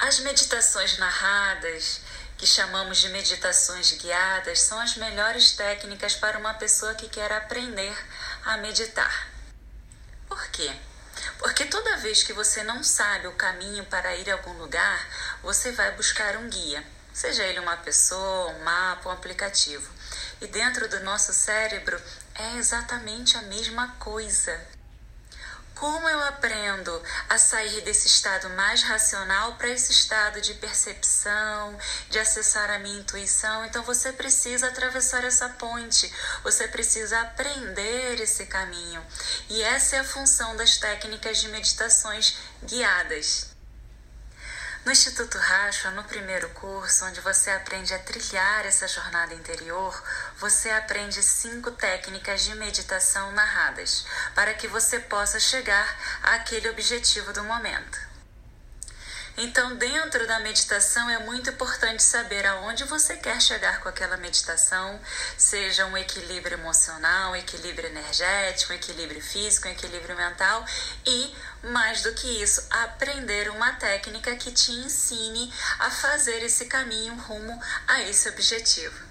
As meditações narradas, que chamamos de meditações guiadas, são as melhores técnicas para uma pessoa que quer aprender a meditar. Por quê? Porque toda vez que você não sabe o caminho para ir a algum lugar, você vai buscar um guia, seja ele uma pessoa, um mapa, um aplicativo. E dentro do nosso cérebro é exatamente a mesma coisa. Como eu aprendo a sair desse estado mais racional para esse estado de percepção, de acessar a minha intuição? Então você precisa atravessar essa ponte, você precisa aprender esse caminho. E essa é a função das técnicas de meditações guiadas. No Instituto Racha, no primeiro curso, onde você aprende a trilhar essa jornada interior, você aprende cinco técnicas de meditação narradas, para que você possa chegar àquele objetivo do momento. Então, dentro da meditação é muito importante saber aonde você quer chegar com aquela meditação, seja um equilíbrio emocional, um equilíbrio energético, um equilíbrio físico, um equilíbrio mental e, mais do que isso, aprender uma técnica que te ensine a fazer esse caminho rumo a esse objetivo.